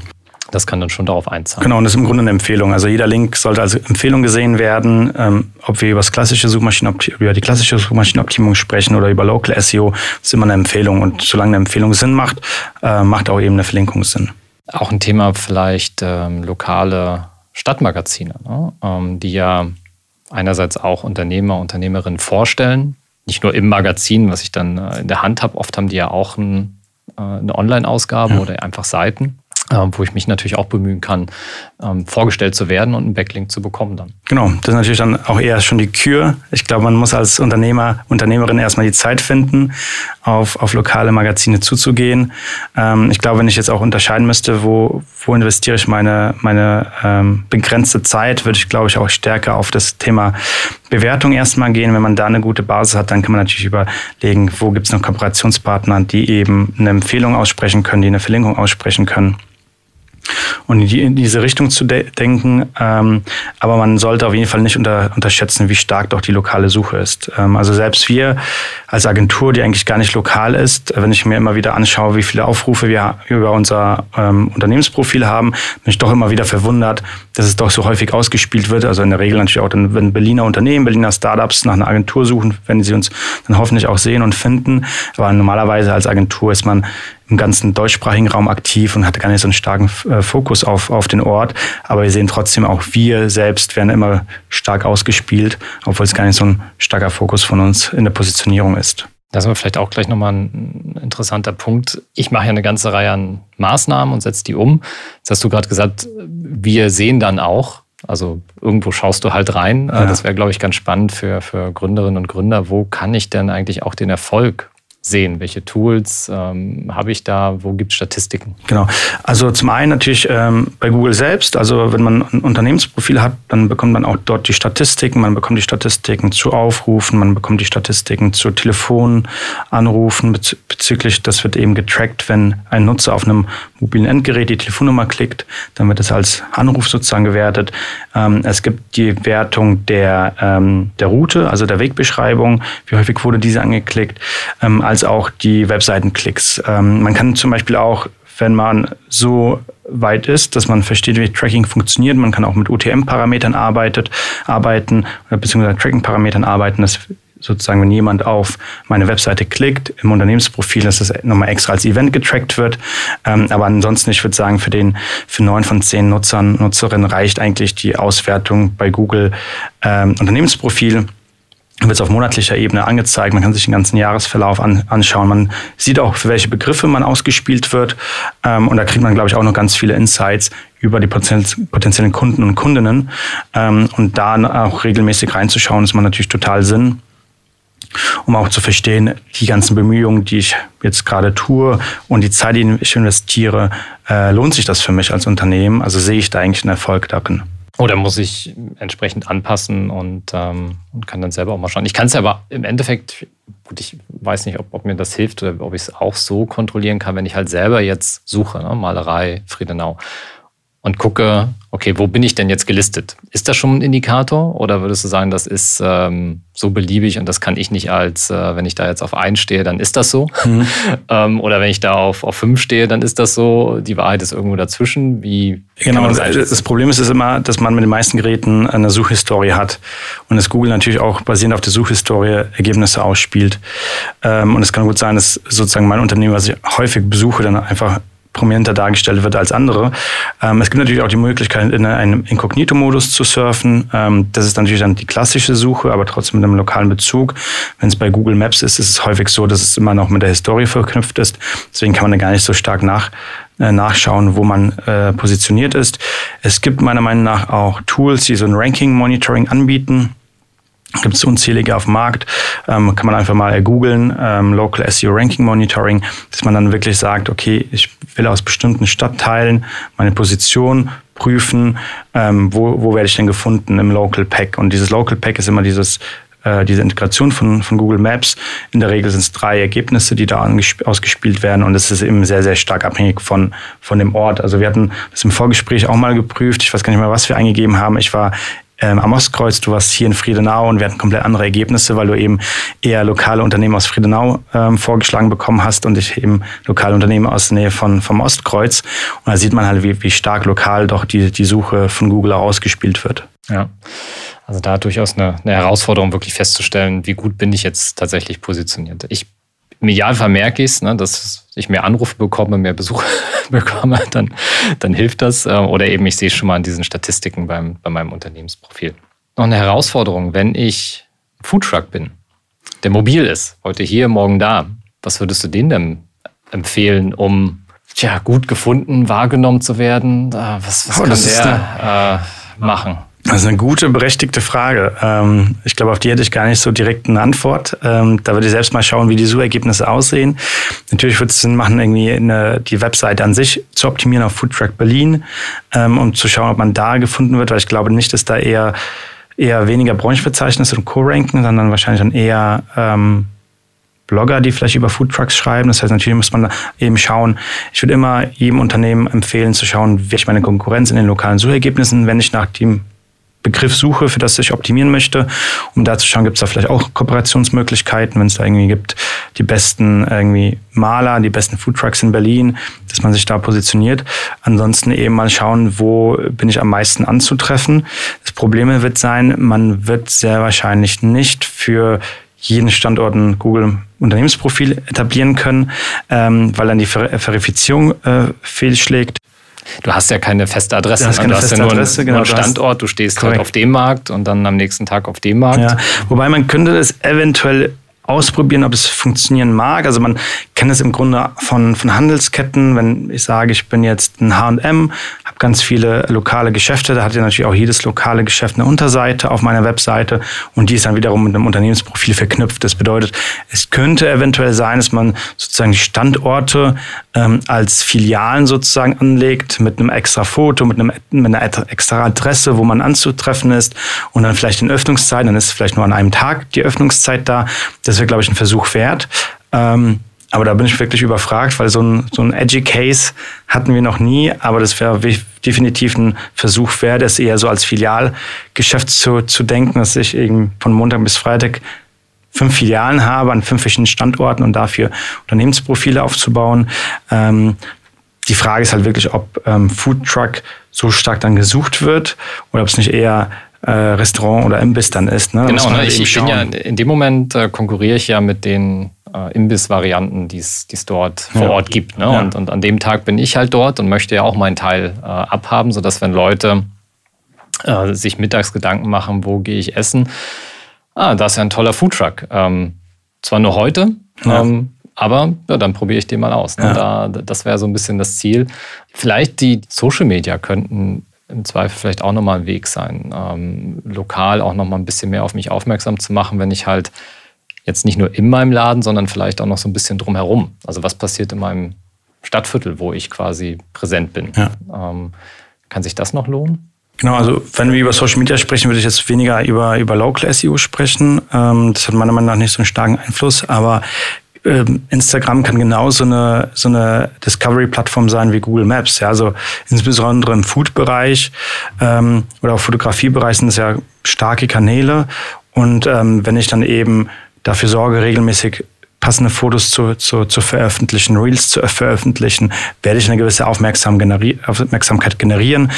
Das kann dann schon darauf einzahlen. Genau, und das ist im Grunde eine Empfehlung. Also jeder Link sollte als Empfehlung gesehen werden, ähm, ob wir über das klassische über die klassische Suchmaschinenoptimierung sprechen oder über Local SEO, das ist immer eine Empfehlung. Und solange eine Empfehlung Sinn macht, äh, macht auch eben eine Verlinkung Sinn. Auch ein Thema vielleicht ähm, lokale Stadtmagazine, ne? ähm, die ja einerseits auch Unternehmer, Unternehmerinnen vorstellen. Nicht nur im Magazin, was ich dann äh, in der Hand habe. Oft haben die ja auch ein, äh, eine Online-Ausgabe Ja. oder einfach Seiten, wo ich mich natürlich auch bemühen kann, ähm, vorgestellt zu werden und einen Backlink zu bekommen dann. Genau, das ist natürlich dann auch eher schon die Kür. Ich glaube, man muss als Unternehmer, Unternehmerin erstmal die Zeit finden, auf, auf lokale Magazine zuzugehen. Ähm, ich glaube, wenn ich jetzt auch unterscheiden müsste, wo, wo investiere ich meine, meine ähm, begrenzte Zeit, würde ich, glaube ich, auch stärker auf das Thema Bewertung erstmal gehen. Wenn man da eine gute Basis hat, dann kann man natürlich überlegen, wo gibt es noch Kooperationspartner, die eben eine Empfehlung aussprechen können, die eine Verlinkung aussprechen können und in, die, in diese Richtung zu de denken. Ähm, aber man sollte auf jeden Fall nicht unter, unterschätzen, wie stark doch die lokale Suche ist. Ähm, also selbst wir als Agentur, die eigentlich gar nicht lokal ist, wenn ich mir immer wieder anschaue, wie viele Aufrufe wir über unser ähm, Unternehmensprofil haben, bin ich doch immer wieder verwundert, dass es doch so häufig ausgespielt wird. Also in der Regel natürlich auch, dann, wenn Berliner Unternehmen, Berliner Startups nach einer Agentur suchen, werden sie uns dann hoffentlich auch sehen und finden. Aber normalerweise als Agentur ist man im ganzen deutschsprachigen Raum aktiv und hatte gar nicht so einen starken äh, Fokus auf, auf den Ort. Aber wir sehen trotzdem auch wir selbst werden immer stark ausgespielt, obwohl es gar nicht so ein starker Fokus von uns in der Positionierung ist. Das ist vielleicht auch gleich nochmal ein interessanter Punkt. Ich mache ja eine ganze Reihe an Maßnahmen und setze die um. Jetzt hast du gerade gesagt, wir sehen dann auch, also irgendwo schaust du halt rein. Ja. Das wäre, glaube ich, ganz spannend für, für Gründerinnen und Gründer. Wo kann ich denn eigentlich auch den Erfolg sehen? Welche Tools ähm, habe ich da? Wo gibt es Statistiken? Genau. Also zum einen natürlich ähm, bei Google selbst. Also wenn man ein Unternehmensprofil hat, dann bekommt man auch dort die Statistiken. Man bekommt die Statistiken zu Aufrufen, man bekommt die Statistiken zu Telefonanrufen bez bezüglich, das wird eben getrackt, wenn ein Nutzer auf einem mobilen Endgerät die Telefonnummer klickt, dann wird es als Anruf sozusagen gewertet. Ähm, es gibt die Wertung der, ähm, der Route, also der Wegbeschreibung, wie häufig wurde diese angeklickt, ähm, als auch die Webseitenklicks. Ähm, man kann zum Beispiel auch wenn man so weit ist, dass man versteht, wie Tracking funktioniert. Man kann auch mit UTM-Parametern arbeiten beziehungsweise Tracking-Parametern arbeiten, dass sozusagen, wenn jemand auf meine Webseite klickt, im Unternehmensprofil, dass das nochmal extra als Event getrackt wird. Ähm, aber ansonsten, ich würde sagen, für den, für neun von zehn Nutzern, Nutzerinnen reicht eigentlich die Auswertung bei Google ähm, Unternehmensprofil wird es auf monatlicher Ebene angezeigt. Man kann sich den ganzen Jahresverlauf an, anschauen. Man sieht auch, für welche Begriffe man ausgespielt wird. Ähm, und da kriegt man, glaube ich, auch noch ganz viele Insights über die potenziellen Kunden und Kundinnen. Ähm, und da auch regelmäßig reinzuschauen, ist man natürlich total Sinn um auch zu verstehen, die ganzen Bemühungen, die ich jetzt gerade tue und die Zeit, die ich investiere, äh, lohnt sich das für mich als Unternehmen? Also sehe ich da eigentlich einen Erfolg darin? Oder muss ich entsprechend anpassen und, ähm, und kann dann selber auch mal schauen. Ich kann es aber im Endeffekt, gut, ich weiß nicht, ob, ob mir das hilft oder ob ich es auch so kontrollieren kann, wenn ich halt selber jetzt suche, ne? Malerei, Friedenau, und gucke, okay, wo bin ich denn jetzt gelistet? Ist das schon ein Indikator oder würdest du sagen, das ist ähm, so beliebig und das kann ich nicht als, äh, wenn ich da jetzt auf 1 stehe, dann ist das so? Mhm. ähm, oder wenn ich da auf, auf 5 stehe, dann ist das so? Die Wahrheit ist irgendwo dazwischen. Wie genau, das, das, Problem ist, ist immer, dass man mit den meisten Geräten eine Suchhistorie hat und dass Google natürlich auch basierend auf der Suchhistorie Ergebnisse ausspielt. Ähm, und es kann gut sein, dass sozusagen mein Unternehmen, was ich häufig besuche, dann einfach prominenter dargestellt wird als andere. Ähm, es gibt natürlich auch die Möglichkeit, in einem Inkognito-Modus zu surfen. Ähm, das ist natürlich dann die klassische Suche, aber trotzdem mit einem lokalen Bezug. Wenn es bei Google Maps ist, ist es häufig so, dass es immer noch mit der Historie verknüpft ist. Deswegen kann man da gar nicht so stark nach, äh, nachschauen, wo man äh, positioniert ist. Es gibt meiner Meinung nach auch Tools, die so ein Ranking-Monitoring anbieten Gibt es unzählige auf dem Markt. Ähm, kann man einfach mal googeln, ähm, Local SEO Ranking Monitoring, dass man dann wirklich sagt, okay, ich will aus bestimmten Stadtteilen meine Position prüfen, ähm, wo, wo werde ich denn gefunden im Local Pack. Und dieses Local Pack ist immer dieses äh, diese Integration von, von Google Maps. In der Regel sind es drei Ergebnisse, die da ausgespielt werden und es ist eben sehr, sehr stark abhängig von, von dem Ort. Also wir hatten das im Vorgespräch auch mal geprüft. Ich weiß gar nicht mehr, was wir eingegeben haben. Ich war ähm, am Ostkreuz, du warst hier in Friedenau und wir hatten komplett andere Ergebnisse, weil du eben eher lokale Unternehmen aus Friedenau ähm, vorgeschlagen bekommen hast und ich eben lokale Unternehmen aus der Nähe von, vom Ostkreuz. Und da sieht man halt, wie, wie stark lokal doch die, die Suche von Google ausgespielt wird. Ja. Also da durchaus eine, eine Herausforderung, wirklich festzustellen, wie gut bin ich jetzt tatsächlich positioniert. Ich im Idealfall merke ich es, ne, dass ich mehr Anrufe bekomme, mehr Besuche bekomme, dann, dann hilft das. Äh, oder eben ich sehe schon mal an diesen Statistiken beim, bei meinem Unternehmensprofil. Noch eine Herausforderung, wenn ich Foodtruck bin, der mobil ist, heute hier, morgen da, was würdest du denen denn empfehlen, um tja, gut gefunden, wahrgenommen zu werden? Was, was oh, kann der äh, machen? Das ist eine gute, berechtigte Frage. Ähm, ich glaube, auf die hätte ich gar nicht so direkt eine Antwort. Ähm, da würde ich selbst mal schauen, wie die Suchergebnisse aussehen. Natürlich würde es Sinn machen, irgendwie eine, die Webseite an sich zu optimieren auf Foodtrack Berlin, ähm, um zu schauen, ob man da gefunden wird, weil ich glaube nicht, dass da eher, eher weniger Branchenverzeichnisse und Co-Ranken, sondern wahrscheinlich dann eher ähm, Blogger, die vielleicht über Foodtrucks schreiben. Das heißt, natürlich muss man eben schauen. Ich würde immer jedem Unternehmen empfehlen, zu schauen, wie ich meine Konkurrenz in den lokalen Suchergebnissen, wenn ich nach dem Begriff suche, für das ich optimieren möchte, um da zu schauen, gibt es da vielleicht auch Kooperationsmöglichkeiten, wenn es da irgendwie gibt, die besten irgendwie Maler, die besten Foodtrucks in Berlin, dass man sich da positioniert. Ansonsten eben mal schauen, wo bin ich am meisten anzutreffen. Das Problem wird sein, man wird sehr wahrscheinlich nicht für jeden Standort ein Google Unternehmensprofil etablieren können, ähm, weil dann die Ver Verifizierung äh, fehlschlägt. Du hast ja keine feste Adresse. Du hast, ne? keine du hast feste ja nur Adresse, einen, genau, einen Standort, du stehst halt auf dem Markt und dann am nächsten Tag auf dem Markt. Ja, wobei man könnte es eventuell ausprobieren, ob es funktionieren mag. Also man kennt es im Grunde von, von Handelsketten. Wenn ich sage, ich bin jetzt ein H&M, habe ganz viele lokale Geschäfte, da hat ja natürlich auch jedes lokale Geschäft eine Unterseite auf meiner Webseite und die ist dann wiederum mit einem Unternehmensprofil verknüpft. Das bedeutet, es könnte eventuell sein, dass man sozusagen die Standorte ähm, als Filialen sozusagen anlegt mit einem extra Foto, mit, einem, mit einer extra Adresse, wo man anzutreffen ist und dann vielleicht in Öffnungszeiten, dann ist vielleicht nur an einem Tag die Öffnungszeit da. Das wäre, glaube ich, ein Versuch wert. Ähm, aber da bin ich wirklich überfragt, weil so ein, so ein edgy Case hatten wir noch nie. Aber das wäre definitiv ein Versuch wert, es eher so als Filialgeschäft zu, zu denken, dass ich eben von Montag bis Freitag fünf Filialen habe an fünf verschiedenen Standorten und dafür Unternehmensprofile aufzubauen. Ähm, die Frage ist halt wirklich, ob ähm, Food Truck so stark dann gesucht wird oder ob es nicht eher äh, Restaurant oder Imbiss dann ist. Ne? Genau, ne? ich, ich bin ja in dem Moment äh, konkurriere ich ja mit den äh, Imbiss-Varianten, die es dort vor ja. Ort gibt. Ne? Ja. Und, und an dem Tag bin ich halt dort und möchte ja auch meinen Teil äh, abhaben, sodass wenn Leute äh, sich mittags Gedanken machen, wo gehe ich essen, ah, da ist ja ein toller Foodtruck. Ähm, zwar nur heute, ja. ähm, aber ja, dann probiere ich den mal aus. Ne? Da, das wäre so ein bisschen das Ziel. Vielleicht die Social Media könnten im Zweifel vielleicht auch nochmal ein Weg sein, ähm, lokal auch nochmal ein bisschen mehr auf mich aufmerksam zu machen, wenn ich halt jetzt nicht nur in meinem Laden, sondern vielleicht auch noch so ein bisschen drumherum. Also was passiert in meinem Stadtviertel, wo ich quasi präsent bin. Ja. Ähm, kann sich das noch lohnen? Genau, also wenn wir über Social Media sprechen, würde ich jetzt weniger über, über Local SEO sprechen. Ähm, das hat meiner Meinung nach nicht so einen starken Einfluss, aber ähm, Instagram kann genauso eine, so eine Discovery-Plattform sein wie Google Maps. Ja, also insbesondere im Food-Bereich ähm, oder auch Fotografiebereich sind es ja starke Kanäle. Und ähm, wenn ich dann eben dafür sorge, regelmäßig passende Fotos zu, zu, zu veröffentlichen, Reels zu veröffentlichen, werde ich eine gewisse Aufmerksam generi Aufmerksamkeit generieren.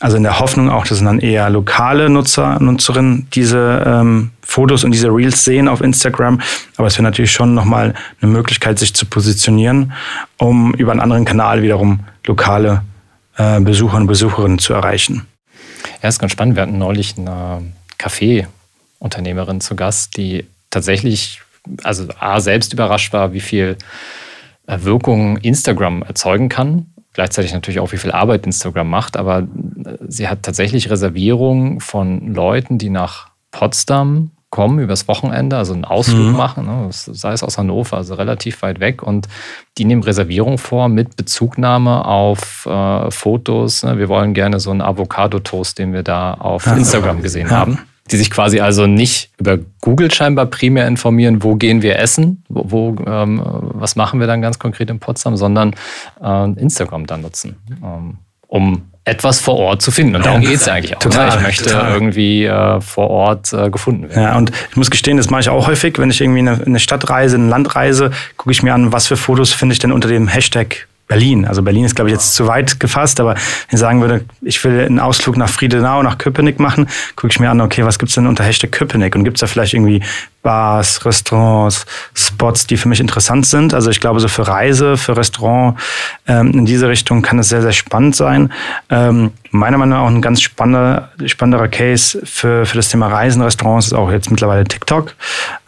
Also in der Hoffnung auch, dass dann eher lokale Nutzer, Nutzerinnen diese ähm, Fotos und diese Reels sehen auf Instagram. Aber es wäre natürlich schon nochmal eine Möglichkeit, sich zu positionieren, um über einen anderen Kanal wiederum lokale äh, Besucher und Besucherinnen zu erreichen. Ja, ist ganz spannend. Wir hatten neulich eine Kaffee-Unternehmerin zu Gast, die tatsächlich, also A, selbst überrascht war, wie viel äh, Wirkung Instagram erzeugen kann. Gleichzeitig natürlich auch, wie viel Arbeit Instagram macht. Aber äh, sie hat tatsächlich Reservierungen von Leuten, die nach Potsdam kommen übers Wochenende, also einen Ausflug mhm. machen, ne, sei es aus Hannover, also relativ weit weg. Und die nehmen Reservierung vor mit Bezugnahme auf äh, Fotos. Ne. Wir wollen gerne so einen Avocado-Toast, den wir da auf ja, Instagram gesehen haben. Die sich quasi also nicht über Google scheinbar primär informieren, wo gehen wir essen, wo, wo ähm, was machen wir dann ganz konkret in Potsdam, sondern äh, Instagram dann nutzen, ähm, um etwas vor Ort zu finden. Und darum ja, geht es ja eigentlich auch. Ne? Total, ich möchte total. irgendwie äh, vor Ort äh, gefunden werden. Ja, und ich muss gestehen, das mache ich auch häufig, wenn ich irgendwie in eine, eine Stadt reise, in ein Land reise, gucke ich mir an, was für Fotos finde ich denn unter dem Hashtag Berlin. Also Berlin ist, glaube ich, jetzt zu weit gefasst, aber wenn ich sagen würde, ich will einen Ausflug nach Friedenau, nach Köpenick machen, gucke ich mir an, okay, was gibt's denn unter Hashtag Köpenick? Und gibt's da vielleicht irgendwie Bars, Restaurants, Spots, die für mich interessant sind? Also ich glaube, so für Reise, für Restaurant ähm, in diese Richtung kann es sehr, sehr spannend sein. Ähm, meiner Meinung nach auch ein ganz spannender, spannenderer Case für, für das Thema Reisen, Restaurants ist auch jetzt mittlerweile TikTok.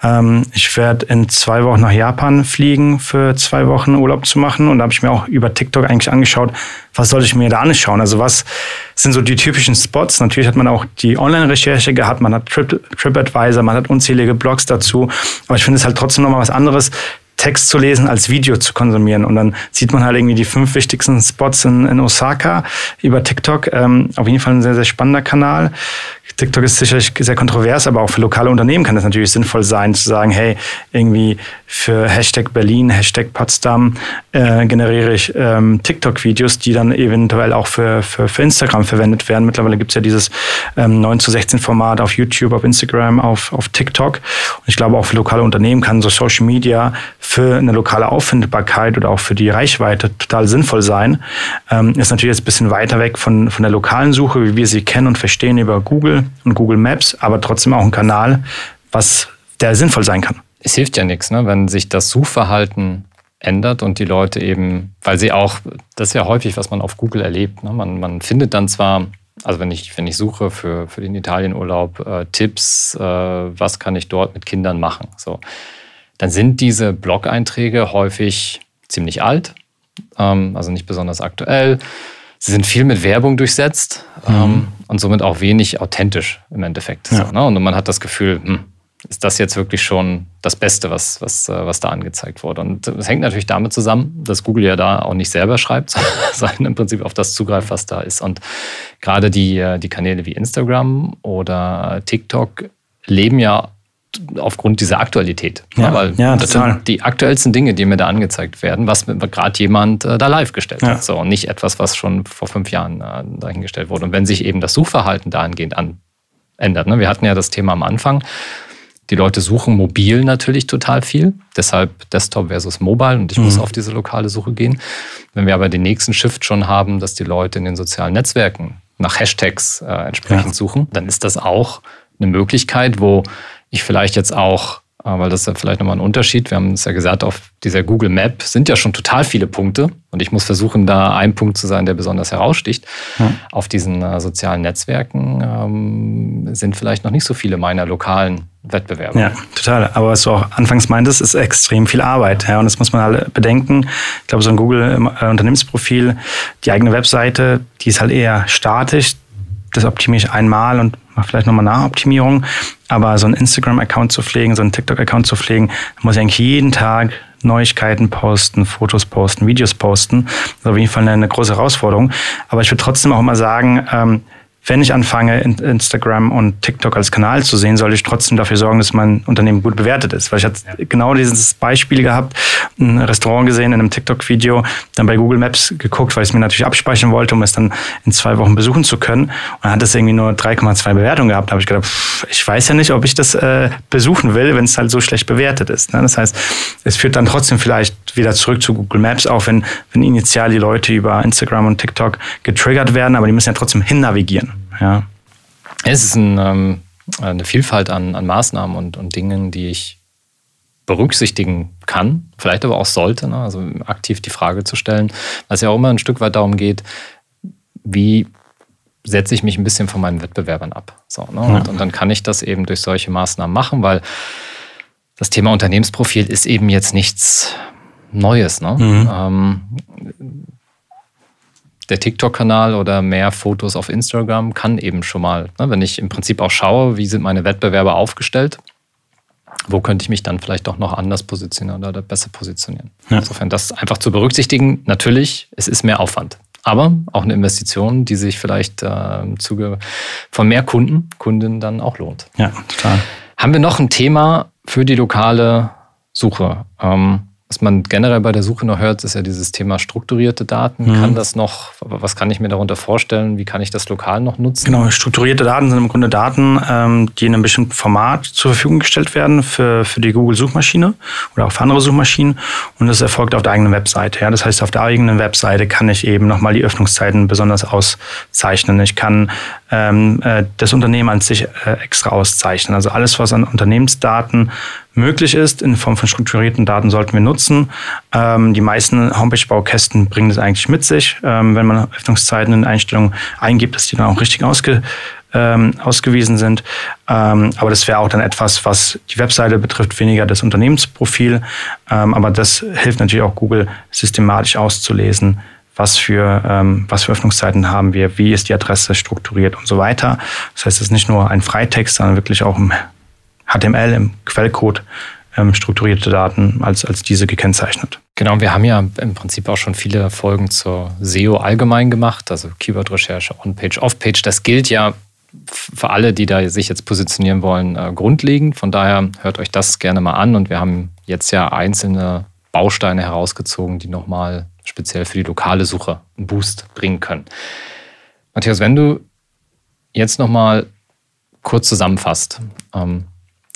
Ähm, ich werde in zwei Wochen nach Japan fliegen, für zwei Wochen Urlaub zu machen. Und da habe ich mir auch über TikTok eigentlich angeschaut, was sollte ich mir da anschauen? Also was sind so die typischen Spots? Natürlich hat man auch die Online-Recherche gehabt, man hat Trip, TripAdvisor, man hat unzählige Blogs dazu. Aber ich finde es halt trotzdem nochmal was anderes, Text zu lesen als Video zu konsumieren. Und dann sieht man halt irgendwie die fünf wichtigsten Spots in, in Osaka über TikTok. Ähm, auf jeden Fall ein sehr, sehr spannender Kanal. TikTok ist sicherlich sehr kontrovers, aber auch für lokale Unternehmen kann es natürlich sinnvoll sein, zu sagen, hey, irgendwie für Hashtag Berlin, Hashtag Potsdam äh, generiere ich ähm, TikTok-Videos, die dann eventuell auch für, für, für Instagram verwendet werden. Mittlerweile gibt es ja dieses ähm, 9 zu 16 Format auf YouTube, auf Instagram, auf, auf TikTok. Und ich glaube, auch für lokale Unternehmen kann so Social Media für eine lokale Auffindbarkeit oder auch für die Reichweite total sinnvoll sein. Ähm, ist natürlich jetzt ein bisschen weiter weg von, von der lokalen Suche, wie wir sie kennen und verstehen über Google und Google Maps, aber trotzdem auch ein Kanal, was der sinnvoll sein kann. Es hilft ja nichts, ne? wenn sich das Suchverhalten ändert und die Leute eben, weil sie auch, das ist ja häufig, was man auf Google erlebt. Ne? Man, man findet dann zwar, also wenn ich, wenn ich suche für, für den Italienurlaub äh, Tipps, äh, was kann ich dort mit Kindern machen, so, dann sind diese Blog-Einträge häufig ziemlich alt, ähm, also nicht besonders aktuell. Sie sind viel mit Werbung durchsetzt mhm. ähm, und somit auch wenig authentisch im Endeffekt. Ja. So, ne? Und man hat das Gefühl, hm, ist das jetzt wirklich schon das Beste, was, was, äh, was da angezeigt wurde. Und es hängt natürlich damit zusammen, dass Google ja da auch nicht selber schreibt, sondern im Prinzip auf das zugreift, was da ist. Und gerade die, äh, die Kanäle wie Instagram oder TikTok leben ja aufgrund dieser Aktualität. Ja, ja weil ja, das total. sind die aktuellsten Dinge, die mir da angezeigt werden, was gerade jemand äh, da live gestellt ja. hat. So, und nicht etwas, was schon vor fünf Jahren äh, dahingestellt wurde. Und wenn sich eben das Suchverhalten dahingehend an, ändert. Ne? Wir hatten ja das Thema am Anfang. Die Leute suchen mobil natürlich total viel, deshalb Desktop versus Mobile und ich mhm. muss auf diese lokale Suche gehen. Wenn wir aber den nächsten Shift schon haben, dass die Leute in den sozialen Netzwerken nach Hashtags äh, entsprechend ja. suchen, dann ist das auch eine Möglichkeit, wo ich vielleicht jetzt auch, äh, weil das ist ja vielleicht nochmal ein Unterschied, wir haben es ja gesagt, auf dieser Google Map sind ja schon total viele Punkte und ich muss versuchen, da ein Punkt zu sein, der besonders heraussticht. Ja. Auf diesen äh, sozialen Netzwerken ähm, sind vielleicht noch nicht so viele meiner lokalen Wettbewerber. Ja, total. Aber was du auch anfangs meintest, ist extrem viel Arbeit. Ja, und das muss man alle bedenken. Ich glaube, so ein Google-Unternehmensprofil, äh, die eigene Webseite, die ist halt eher statisch. Das optimiere ich einmal und vielleicht nochmal Nachoptimierung. Aber so einen Instagram-Account zu pflegen, so einen TikTok-Account zu pflegen, muss ich eigentlich jeden Tag Neuigkeiten posten, Fotos posten, Videos posten. Das ist auf jeden Fall eine, eine große Herausforderung. Aber ich würde trotzdem auch immer sagen, ähm, wenn ich anfange, Instagram und TikTok als Kanal zu sehen, soll ich trotzdem dafür sorgen, dass mein Unternehmen gut bewertet ist. Weil ich hatte ja. genau dieses Beispiel gehabt, ein Restaurant gesehen in einem TikTok-Video, dann bei Google Maps geguckt, weil ich es mir natürlich abspeichern wollte, um es dann in zwei Wochen besuchen zu können. Und dann hat es irgendwie nur 3,2 Bewertungen gehabt. Da habe ich gedacht, pff, ich weiß ja nicht, ob ich das äh, besuchen will, wenn es halt so schlecht bewertet ist. Ne? Das heißt, es führt dann trotzdem vielleicht wieder zurück zu Google Maps, auch wenn, wenn initial die Leute über Instagram und TikTok getriggert werden, aber die müssen ja trotzdem hin navigieren. Ja. Es ist ein, ähm, eine Vielfalt an, an Maßnahmen und, und Dingen, die ich berücksichtigen kann, vielleicht aber auch sollte, ne? also aktiv die Frage zu stellen, was ja auch immer ein Stück weit darum geht, wie setze ich mich ein bisschen von meinen Wettbewerbern ab. So, ne? und, und, dann kann ich das eben durch solche Maßnahmen machen, weil das Thema Unternehmensprofil ist eben jetzt nichts Neues. Ne? Mhm. Ähm, der TikTok-Kanal oder mehr Fotos auf Instagram kann eben schon mal, ne, wenn ich im Prinzip auch schaue, wie sind meine Wettbewerber aufgestellt, wo könnte ich mich dann vielleicht doch noch anders positionieren oder besser positionieren. Ja. Insofern das einfach zu berücksichtigen. Natürlich, es ist mehr Aufwand. Aber auch eine Investition, die sich vielleicht äh, im Zuge von mehr Kunden, Kundinnen dann auch lohnt. Ja, total. Haben wir noch ein Thema für die lokale Suche? Ähm, was man generell bei der Suche noch hört, ist ja dieses Thema strukturierte Daten. Mhm. Kann das noch, was kann ich mir darunter vorstellen? Wie kann ich das lokal noch nutzen? Genau, strukturierte Daten sind im Grunde Daten, ähm, die in einem bestimmten Format zur Verfügung gestellt werden für, für die Google-Suchmaschine oder auch für andere Suchmaschinen. Und das erfolgt auf der eigenen Webseite. Ja? Das heißt, auf der eigenen Webseite kann ich eben nochmal die Öffnungszeiten besonders auszeichnen. Ich kann ähm, äh, das Unternehmen an sich äh, extra auszeichnen. Also alles, was an Unternehmensdaten möglich ist, in Form von strukturierten Daten sollten wir nutzen. Ähm, die meisten Homepage-Baukästen bringen das eigentlich mit sich. Ähm, wenn man Öffnungszeiten in Einstellungen eingibt, dass die dann auch richtig ausge, ähm, ausgewiesen sind. Ähm, aber das wäre auch dann etwas, was die Webseite betrifft, weniger das Unternehmensprofil. Ähm, aber das hilft natürlich auch Google systematisch auszulesen, was für, ähm, was für Öffnungszeiten haben wir, wie ist die Adresse strukturiert und so weiter. Das heißt, es ist nicht nur ein Freitext, sondern wirklich auch im HTML, im Quellcode ähm, strukturierte Daten als, als diese gekennzeichnet. Genau, wir haben ja im Prinzip auch schon viele Folgen zur SEO allgemein gemacht, also Keyword-Recherche, On-Page, Off-Page. Das gilt ja für alle, die da sich jetzt positionieren wollen, äh, grundlegend. Von daher hört euch das gerne mal an und wir haben jetzt ja einzelne Bausteine herausgezogen, die nochmal speziell für die lokale Suche einen Boost bringen können. Matthias, wenn du jetzt nochmal kurz zusammenfasst, ähm,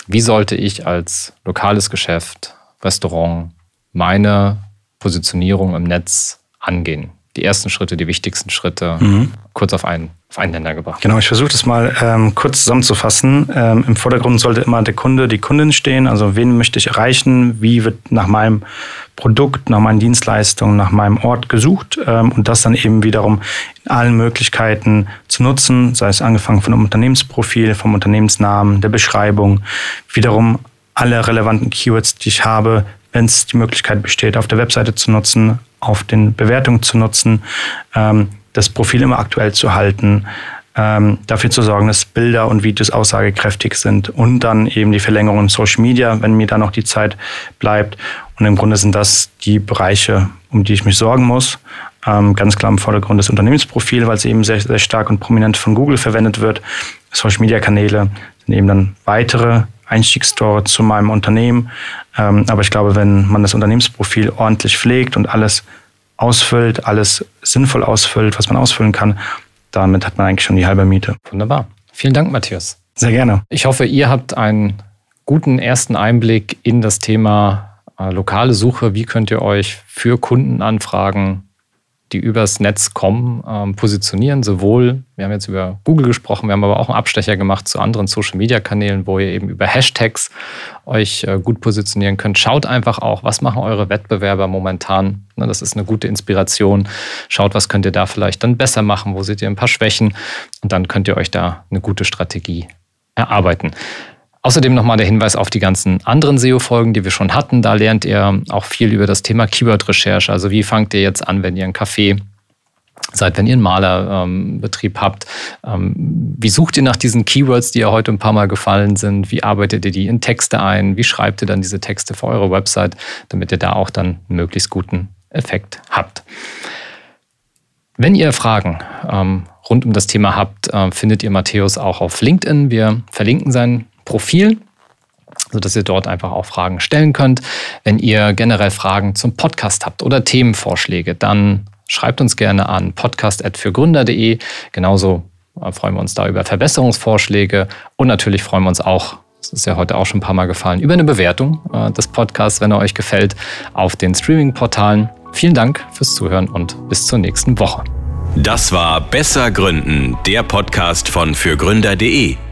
wie sollte ich als lokales Geschäft, Restaurant meine Positionierung im Netz angehen? Die ersten Schritte, die wichtigsten Schritte, mhm. kurz auf einen auf einen Länder gebracht. Genau, ich versuche das mal ähm, kurz zusammenzufassen. Ähm, Im Vordergrund sollte immer der Kunde, die Kundin stehen. Also wen möchte ich erreichen? Wie wird nach meinem Produkt, nach meinen Dienstleistungen, nach meinem Ort gesucht? Ähm, und das dann eben wiederum in allen Möglichkeiten zu nutzen, sei es angefangen von einem Unternehmensprofil, vom Unternehmensnamen, der Beschreibung, wiederum alle relevanten Keywords, die ich habe, wenn es die Möglichkeit besteht, auf der Webseite zu nutzen, auf den Bewertungen zu nutzen, ähm, das Profil immer aktuell zu halten, ähm, dafür zu sorgen, dass Bilder und Videos aussagekräftig sind und dann eben die Verlängerung in Social Media, wenn mir da noch die Zeit bleibt. Und im Grunde sind das die Bereiche, um die ich mich sorgen muss. Ähm, ganz klar im Vordergrund das Unternehmensprofil, weil es eben sehr, sehr stark und prominent von Google verwendet wird. Social Media Kanäle sind eben dann weitere Einstiegstore zu meinem Unternehmen. Ähm, aber ich glaube, wenn man das Unternehmensprofil ordentlich pflegt und alles ausfüllt, alles sinnvoll ausfüllt, was man ausfüllen kann, damit hat man eigentlich schon die halbe Miete. Wunderbar. Vielen Dank, Matthias. Sehr gerne. Ich hoffe, ihr habt einen guten ersten Einblick in das Thema äh, lokale Suche. Wie könnt ihr euch für Kundenanfragen die übers Netz kommen, ähm, positionieren. Sowohl, wir haben jetzt über Google gesprochen, wir haben aber auch einen Abstecher gemacht zu anderen Social-Media-Kanälen, wo ihr eben über Hashtags euch äh, gut positionieren könnt. Schaut einfach auch, was machen eure Wettbewerber momentan. Ne, das ist eine gute Inspiration. Schaut, was könnt ihr da vielleicht dann besser machen, wo seht ihr ein paar Schwächen und dann könnt ihr euch da eine gute Strategie erarbeiten. Außerdem nochmal der Hinweis auf die ganzen anderen SEO-Folgen, die wir schon hatten. Da lernt ihr auch viel über das Thema Keyword-Recherche. Also wie fangt ihr jetzt an, wenn ihr ein Café seid, wenn ihr einen Malerbetrieb ähm, habt. Ähm, wie sucht ihr nach diesen Keywords, die ja heute ein paar Mal gefallen sind? Wie arbeitet ihr die in Texte ein? Wie schreibt ihr dann diese Texte für eure Website, damit ihr da auch dann einen möglichst guten Effekt habt? Wenn ihr Fragen ähm, rund um das Thema habt, äh, findet ihr Matthäus auch auf LinkedIn. Wir verlinken seinen Profil, sodass ihr dort einfach auch Fragen stellen könnt. Wenn ihr generell Fragen zum Podcast habt oder Themenvorschläge, dann schreibt uns gerne an podcast.fürgründer.de. Genauso äh, freuen wir uns da über Verbesserungsvorschläge und natürlich freuen wir uns auch, das ist ja heute auch schon ein paar Mal gefallen, über eine Bewertung äh, des Podcasts, wenn er euch gefällt, auf den Streaming-Portalen. Vielen Dank fürs Zuhören und bis zur nächsten Woche. Das war Besser Gründen, der Podcast von fürgründer.de.